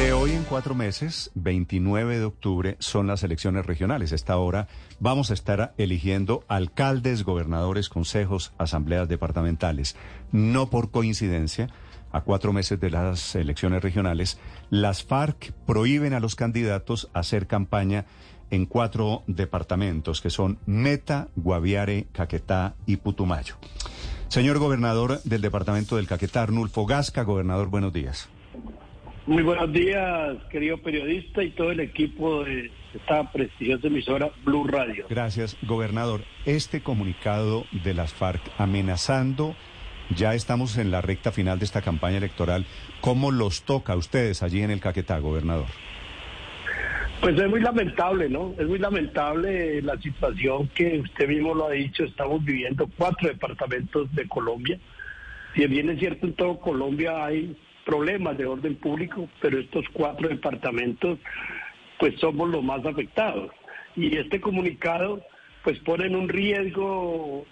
De hoy en cuatro meses, 29 de octubre, son las elecciones regionales. Esta hora vamos a estar eligiendo alcaldes, gobernadores, consejos, asambleas departamentales. No por coincidencia a cuatro meses de las elecciones regionales, las FARC prohíben a los candidatos hacer campaña en cuatro departamentos, que son Meta, Guaviare, Caquetá y Putumayo. Señor gobernador del departamento del Caquetá, Arnulfo Gasca, gobernador, buenos días. Muy buenos días, querido periodista y todo el equipo de esta prestigiosa emisora Blue Radio. Gracias, gobernador. Este comunicado de las FARC amenazando ya estamos en la recta final de esta campaña electoral. ¿Cómo los toca a ustedes allí en el Caquetá, gobernador? Pues es muy lamentable, ¿no? Es muy lamentable la situación que usted mismo lo ha dicho. Estamos viviendo cuatro departamentos de Colombia. Si bien es cierto, en todo Colombia hay problemas de orden público, pero estos cuatro departamentos, pues somos los más afectados. Y este comunicado, pues pone en un riesgo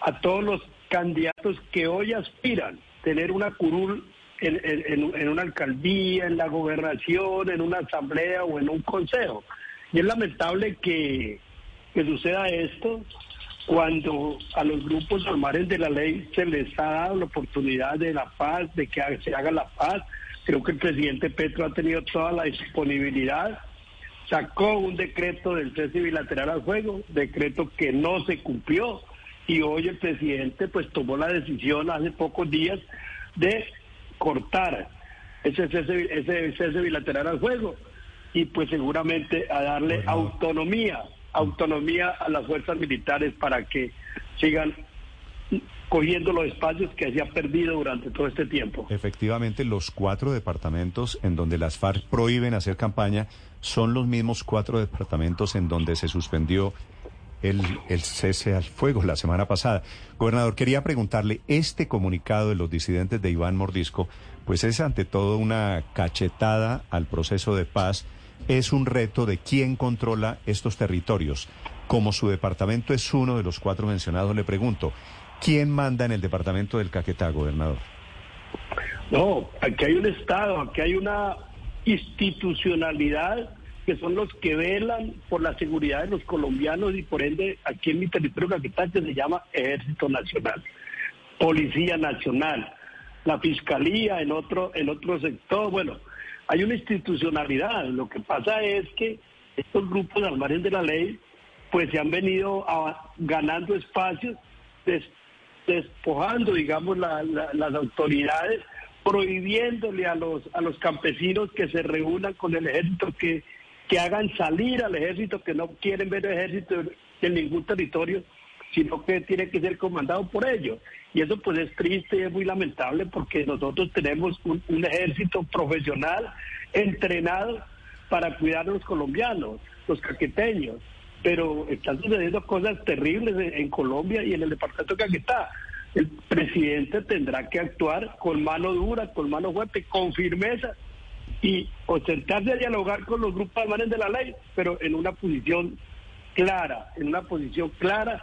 a todos los candidatos que hoy aspiran tener una curul en, una alcaldía, en la gobernación, en una asamblea o en un consejo. Y es lamentable que, que suceda esto cuando a los grupos normales de la ley se les ha dado la oportunidad de la paz, de que se haga la paz. Creo que el presidente Petro ha tenido toda la disponibilidad. Sacó un decreto del cese bilateral al juego, decreto que no se cumplió y hoy el presidente pues tomó la decisión hace pocos días de cortar ese cese, bilateral al juego y pues seguramente a darle autonomía, autonomía a las fuerzas militares para que sigan cogiendo los espacios que se ha perdido durante todo este tiempo. Efectivamente, los cuatro departamentos en donde las FARC prohíben hacer campaña son los mismos cuatro departamentos en donde se suspendió el, cese al fuego la semana pasada. Gobernador, quería preguntarle, este comunicado de los disidentes de Iván Mordisco, pues es ante todo una cachetada al proceso de paz, es un reto de quién controla estos territorios. Como su departamento es uno de los cuatro mencionados, le pregunto, ¿quién manda en el departamento del Caquetá, gobernador? No, aquí hay un Estado, aquí hay una institucionalidad que son los que velan por la seguridad de los colombianos y por ende aquí en mi territorio capital se llama Ejército Nacional, Policía Nacional, la Fiscalía en otro, en otro sector. Bueno, hay una institucionalidad. Lo que pasa es que estos grupos al margen de la ley pues se han venido ganando espacios, despojando, digamos, las autoridades prohibiéndole a los a los campesinos que se reúnan con el ejército que que hagan salir al ejército, que no quieren ver ejército en ningún territorio, sino que tiene que ser comandado por ellos. Y eso pues es triste y es muy lamentable porque nosotros tenemos un, ejército profesional entrenado para cuidar a los colombianos, los caqueteños, pero están sucediendo cosas terribles en, Colombia y en el departamento de Caquetá. El presidente tendrá que actuar con mano dura, con mano fuerte, con firmeza y sentarse a dialogar con los grupos alemanes de la ley, pero en una posición clara, en una posición clara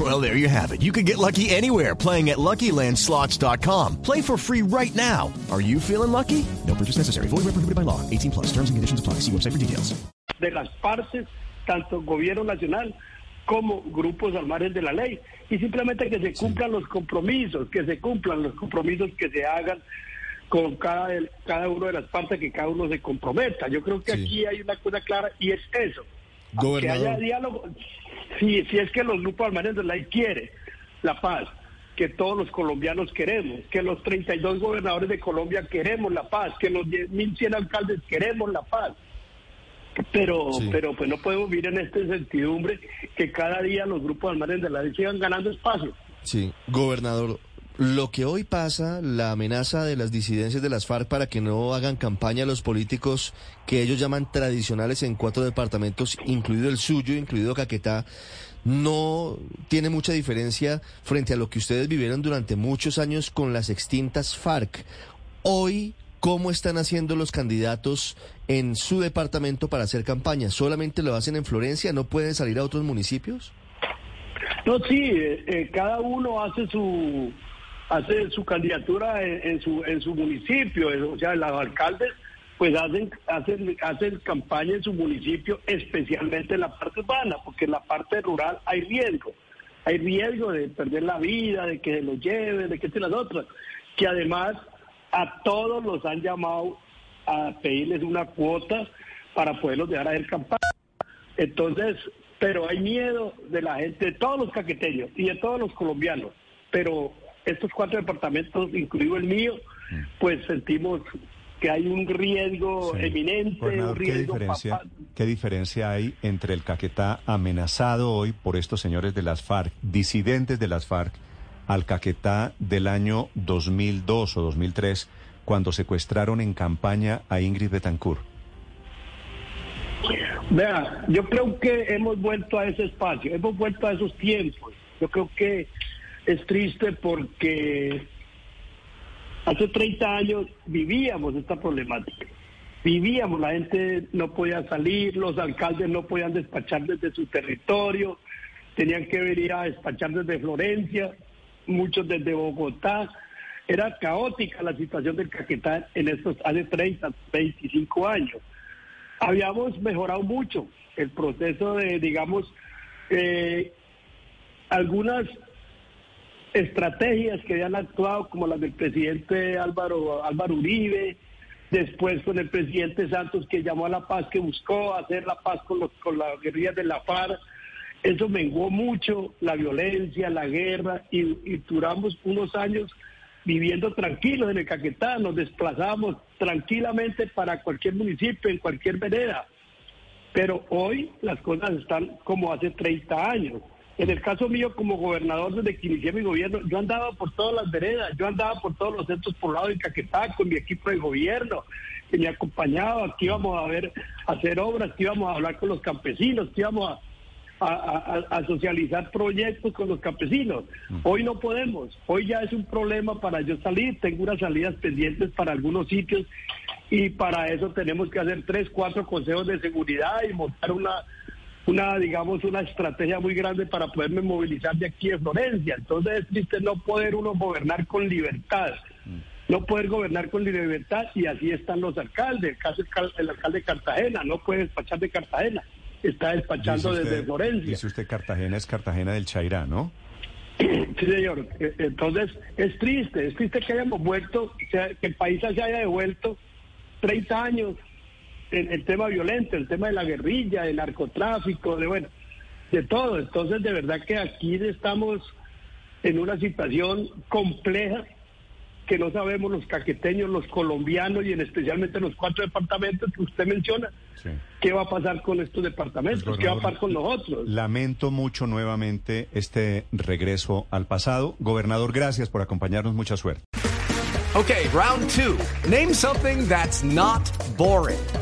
Well, there you have it. You can get lucky anywhere playing at LuckyLandSlots.com. Play for free right now. Are you feeling lucky? No purchase necessary. Void where prohibited by law. 18 plus. Terms and conditions apply. See website for details. De las partes, tanto gobierno nacional como grupos margen de la ley. y simplemente que se cumplan los compromisos, que se cumplan los compromisos que se hagan con cada, cada uno de las partes, que cada uno se comprometa. Yo creo que aquí hay una cosa clara y es eso. Que haya diálogo, si, si es que los grupos al de la ley quiere, la paz, que todos los colombianos queremos, que los 32 gobernadores de Colombia queremos la paz, que los 10.100 alcaldes queremos la paz. Pero, pero pues no podemos vivir en esta incertidumbre que cada día los grupos margen de la ley sigan ganando espacio. Sí, gobernador, lo que hoy pasa, la amenaza de las disidencias de las FARC para que no hagan campaña a los políticos que ellos llaman tradicionales en cuatro departamentos, incluido el suyo, incluido Caquetá, no tiene mucha diferencia frente a lo que ustedes vivieron durante muchos años con las extintas FARC. Hoy, ¿cómo están haciendo los candidatos en su departamento para hacer campaña? ¿Solamente lo hacen en Florencia? ¿No pueden salir a otros municipios? No, sí, eh, eh, cada uno hace su hace su candidatura en, su en su municipio, o sea, los alcaldes pues hacen hacen hacen campaña en su municipio, especialmente en la parte urbana, porque en la parte rural hay riesgo, hay riesgo de perder la vida, de que se lo lleven, de que se las otras, que además a todos los han llamado a pedirles una cuota para poderlos dejar hacer campaña. Entonces, pero hay miedo de la gente, de todos los caqueteños y de todos los colombianos, pero estos cuatro departamentos, incluido el mío, pues sentimos que hay un riesgo eminente, un riesgo ¿qué diferencia, ¿Qué diferencia hay entre el Caquetá amenazado hoy por estos señores de las FARC, disidentes de las FARC, al Caquetá del año 2002 o 2003, cuando secuestraron en campaña a Ingrid Betancourt? Vea, yo creo que hemos vuelto a ese espacio, hemos vuelto a esos tiempos. Yo creo que es triste porque hace 30 años vivíamos esta problemática. Vivíamos, la gente no podía salir, los alcaldes no podían despachar desde su territorio, tenían que venir a despachar desde Florencia, muchos desde Bogotá. Era caótica la situación del Caquetá en estos hace 30, 25 años. Habíamos mejorado mucho el proceso de, digamos, eh, algunas estrategias que habían actuado, como las del presidente Álvaro, Álvaro Uribe, después con el presidente Santos que llamó a la paz, que buscó hacer la paz con, los, con las guerrillas de la FARC. Eso menguó mucho la violencia, la guerra, y, y duramos unos años viviendo tranquilos en el Caquetá, nos desplazamos tranquilamente para cualquier municipio, en cualquier vereda. Pero hoy las cosas están como hace 30 años. En el caso mío, como gobernador, desde que inicié mi gobierno, yo andaba por todas las veredas, yo andaba por todos los centros poblados de Caquetá con mi equipo de gobierno, que me acompañaba, que íbamos a ver, a hacer obras, que íbamos a hablar con los campesinos, que íbamos a, a, a, socializar proyectos con los campesinos. Hoy no podemos, hoy ya es un problema para yo salir, tengo unas salidas pendientes para algunos sitios y para eso tenemos que hacer tres, cuatro consejos de seguridad y montar una una, digamos, una estrategia muy grande para poderme movilizar de aquí de Florencia. Entonces es triste no poder uno gobernar con libertad, no poder gobernar con libertad y así están los alcaldes. El caso el alcalde de Cartagena no puede despachar de Cartagena, está despachando desde Florencia. Dice usted Cartagena es Cartagena del Chairá, ¿no? Sí, señor. Entonces es triste, es triste que hayamos vuelto, que el país se haya devuelto 30 años el, tema violento, el tema de la guerrilla, el narcotráfico, de bueno, de todo. Entonces, de verdad que aquí estamos en una situación compleja que no sabemos los caqueteños, los colombianos y en especialmente los cuatro departamentos que usted menciona. ¿Qué va a pasar con estos departamentos? Pues, ¿Qué va a pasar con nosotros? Lamento mucho nuevamente este regreso al pasado. Gobernador, gracias por acompañarnos. Mucha suerte. Ok, round two. Name something that's not boring.